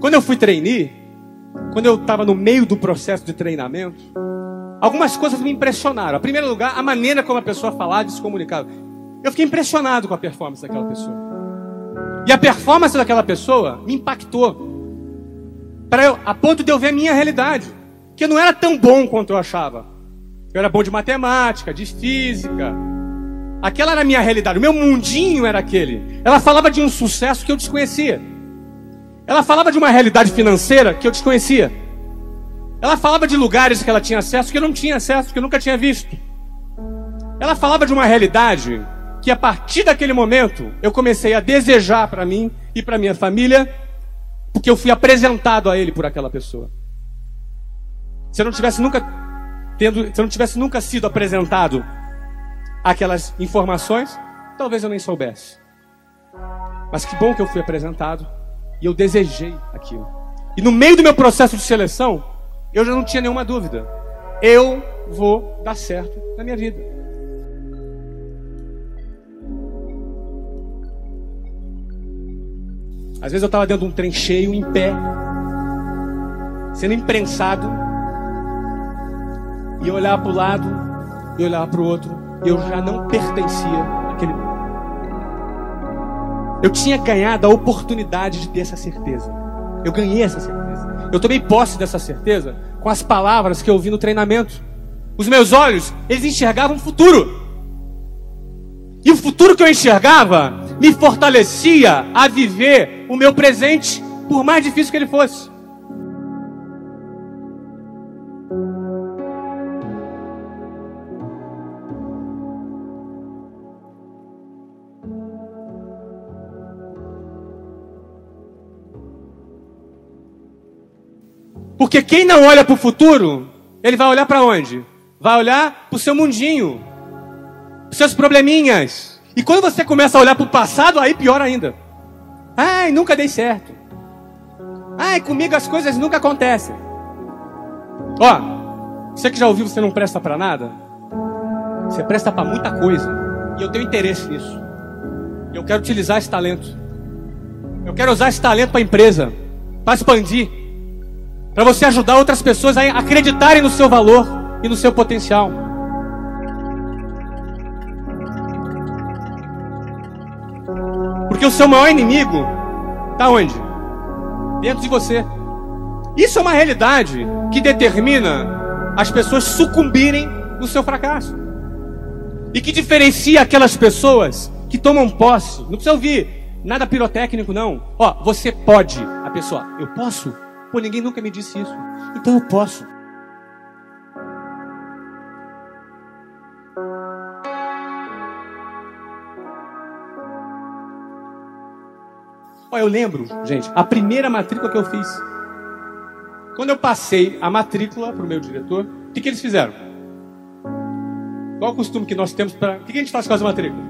Quando eu fui treinar, quando eu estava no meio do processo de treinamento, algumas coisas me impressionaram. Em primeiro lugar, a maneira como a pessoa falava e se comunicava. Eu fiquei impressionado com a performance daquela pessoa. E a performance daquela pessoa me impactou. Para eu, a ponto de eu ver a minha realidade. Que eu não era tão bom quanto eu achava. Eu era bom de matemática, de física. Aquela era a minha realidade. O meu mundinho era aquele. Ela falava de um sucesso que eu desconhecia. Ela falava de uma realidade financeira que eu desconhecia. Ela falava de lugares que ela tinha acesso que eu não tinha acesso, que eu nunca tinha visto. Ela falava de uma realidade que a partir daquele momento eu comecei a desejar para mim e para minha família, porque eu fui apresentado a ele por aquela pessoa. Se eu não tivesse nunca tendo, se eu não tivesse nunca sido apresentado aquelas informações, talvez eu nem soubesse. Mas que bom que eu fui apresentado e eu desejei aquilo. E no meio do meu processo de seleção, eu já não tinha nenhuma dúvida. Eu vou dar certo na minha vida. Às vezes eu estava dentro de um trem cheio, em pé, sendo imprensado, e eu olhava para o lado, e olhava para o outro, e eu já não pertencia. Eu tinha ganhado a oportunidade de ter essa certeza. Eu ganhei essa certeza. Eu tomei posse dessa certeza com as palavras que eu ouvi no treinamento. Os meus olhos, eles enxergavam o futuro. E o futuro que eu enxergava me fortalecia a viver o meu presente, por mais difícil que ele fosse. Porque quem não olha para o futuro, ele vai olhar para onde? Vai olhar para o seu mundinho, para seus probleminhas. E quando você começa a olhar para o passado, aí pior ainda. Ai, nunca dei certo. Ai, comigo as coisas nunca acontecem. Ó, você que já ouviu, você não presta para nada? Você presta para muita coisa. E eu tenho interesse nisso. Eu quero utilizar esse talento. Eu quero usar esse talento para a empresa, para expandir, para você ajudar outras pessoas a acreditarem no seu valor e no seu potencial. Porque o seu maior inimigo está onde? Dentro de você. Isso é uma realidade que determina as pessoas sucumbirem no seu fracasso. E que diferencia aquelas pessoas que tomam posse. Não precisa ouvir nada pirotécnico, não. Ó, você pode. A pessoa, eu posso? Pô, ninguém nunca me disse isso. Então eu posso. Ó, eu lembro, gente, a primeira matrícula que eu fiz. Quando eu passei a matrícula para o meu diretor, o que, que eles fizeram? Qual o costume que nós temos para. O que, que a gente faz com as matrículas?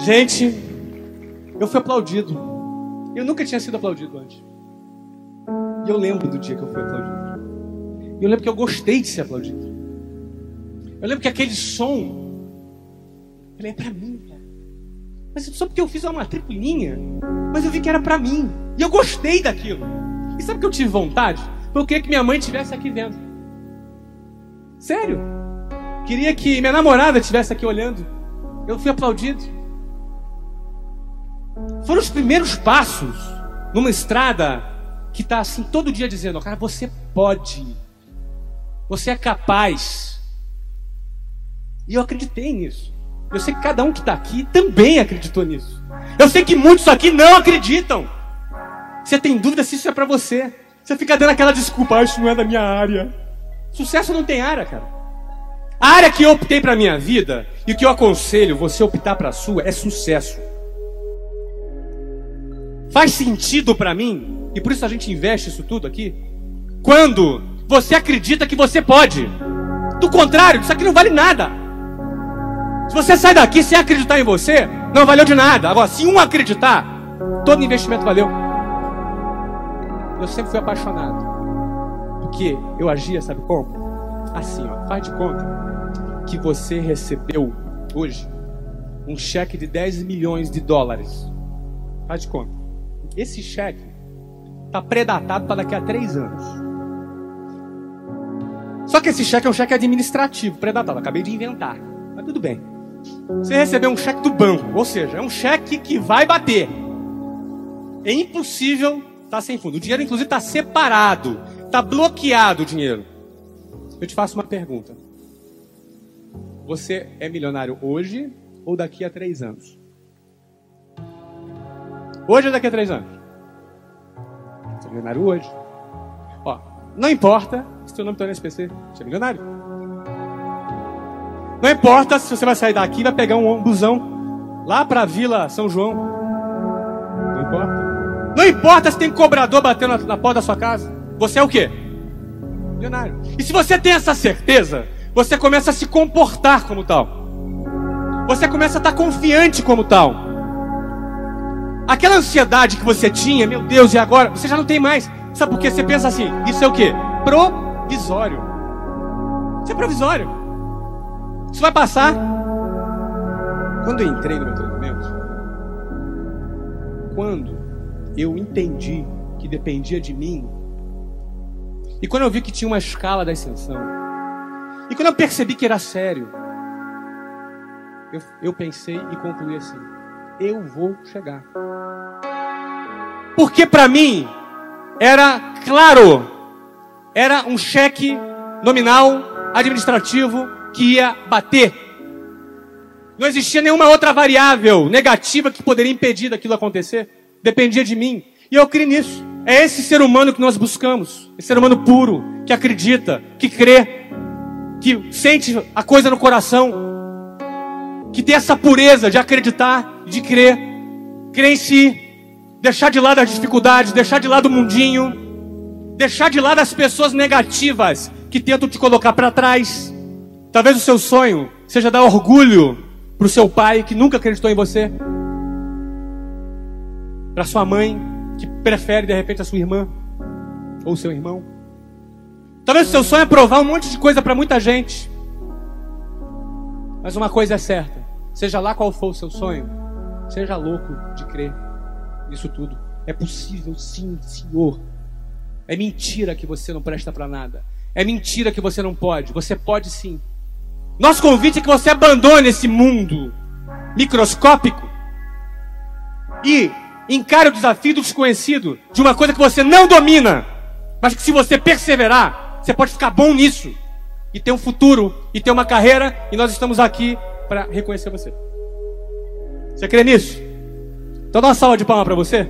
Gente, eu fui aplaudido. Eu nunca tinha sido aplaudido antes. E eu lembro do dia que eu fui aplaudido. E eu lembro que eu gostei de ser aplaudido. Eu lembro que aquele som. Eu falei, é para mim, cara. Mas só porque eu fiz uma matriculinha, mas eu vi que era para mim. E eu gostei daquilo. E sabe que eu tive vontade? Porque eu queria que minha mãe estivesse aqui vendo. Sério. Queria que minha namorada estivesse aqui olhando. Eu fui aplaudido. Foram os primeiros passos numa estrada que está assim todo dia dizendo: cara, você pode. Você é capaz. E eu acreditei nisso. Eu sei que cada um que está aqui também acreditou nisso. Eu sei que muitos aqui não acreditam. Você tem dúvida se isso é para você. Você fica dando aquela desculpa, ah, isso não é da minha área. Sucesso não tem área, cara. A área que eu optei para minha vida e que eu aconselho você optar para sua é sucesso. Faz sentido para mim e por isso a gente investe isso tudo aqui. Quando você acredita que você pode. Do contrário, isso aqui não vale nada. Se você sai daqui sem acreditar em você, não valeu de nada. Agora, se um acreditar, todo investimento valeu. Eu sempre fui apaixonado. Porque eu agia, sabe como? Assim, ó, faz de conta que você recebeu hoje um cheque de 10 milhões de dólares. Faz de conta. Esse cheque está predatado para daqui a três anos. Só que esse cheque é um cheque administrativo, predatado. Acabei de inventar. Mas tudo bem. Você recebeu um cheque do banco, ou seja, é um cheque que vai bater. É impossível estar tá sem fundo. O dinheiro, inclusive, está separado. Está bloqueado o dinheiro. Eu te faço uma pergunta. Você é milionário hoje ou daqui a três anos? Hoje ou daqui a três anos? Você é milionário hoje. Ó, não importa se seu nome está no SPC, você é milionário. Não importa se você vai sair daqui e vai pegar um busão lá para a Vila São João. Não importa. Não importa se tem cobrador batendo na, na porta da sua casa. Você é o quê? Milionário. E se você tem essa certeza, você começa a se comportar como tal. Você começa a estar confiante como tal. Aquela ansiedade que você tinha, meu Deus, e agora? Você já não tem mais. Sabe por quê? Você pensa assim, isso é o quê? Provisório. Isso é provisório. Isso vai passar. Quando eu entrei no meu treinamento, quando eu entendi que dependia de mim, e quando eu vi que tinha uma escala da ascensão, e quando eu percebi que era sério, eu, eu pensei e concluí assim: eu vou chegar. Porque para mim era claro, era um cheque nominal administrativo que ia bater. Não existia nenhuma outra variável negativa que poderia impedir daquilo acontecer. Dependia de mim. E eu creio nisso. É esse ser humano que nós buscamos. Esse ser humano puro, que acredita, que crê, que sente a coisa no coração, que tem essa pureza de acreditar, de crer, crer em si, deixar de lado as dificuldades, deixar de lado o mundinho, deixar de lado as pessoas negativas que tentam te colocar para trás. Talvez o seu sonho seja dar orgulho para o seu pai que nunca acreditou em você, para sua mãe que prefere de repente a sua irmã ou seu irmão. Talvez o seu sonho é provar um monte de coisa para muita gente. Mas uma coisa é certa: seja lá qual for o seu sonho, seja louco de crer nisso tudo. É possível, sim, Senhor. É mentira que você não presta para nada. É mentira que você não pode. Você pode sim. Nosso convite é que você abandone esse mundo microscópico e encare o desafio do desconhecido, de uma coisa que você não domina, mas que se você perseverar, você pode ficar bom nisso e ter um futuro e ter uma carreira e nós estamos aqui para reconhecer você. Você crê nisso? Então dá uma salva de palmas para você.